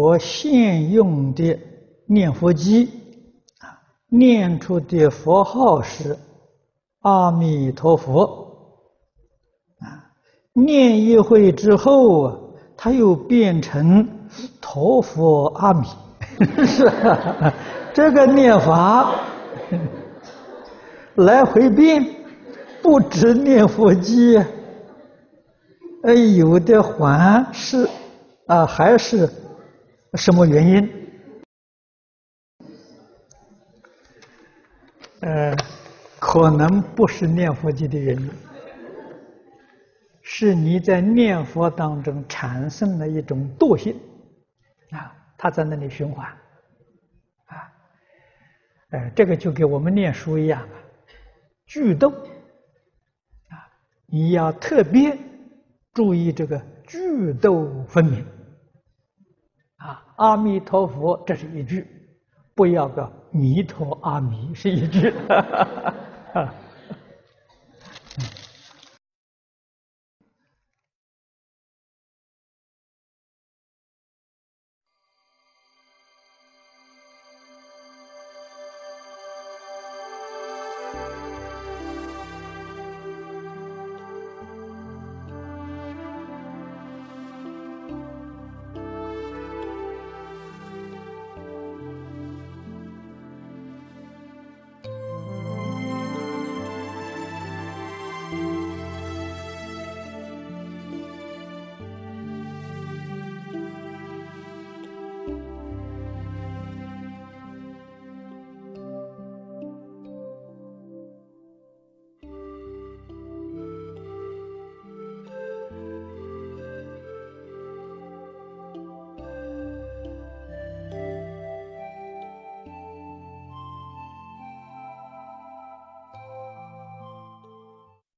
我现用的念佛机，啊，念出的佛号是阿弥陀佛，啊，念一会之后啊，它又变成陀佛阿弥，是啊，这个念法 来回变，不止念佛机，哎，有的还是啊，还是。什么原因？呃，可能不是念佛机的原因，是你在念佛当中产生了一种惰性，啊，它在那里循环，啊，呃，这个就跟我们念书一样啊，句读，啊，你要特别注意这个剧斗分明。啊，阿弥陀佛，这是一句，不要个弥陀阿弥是一句。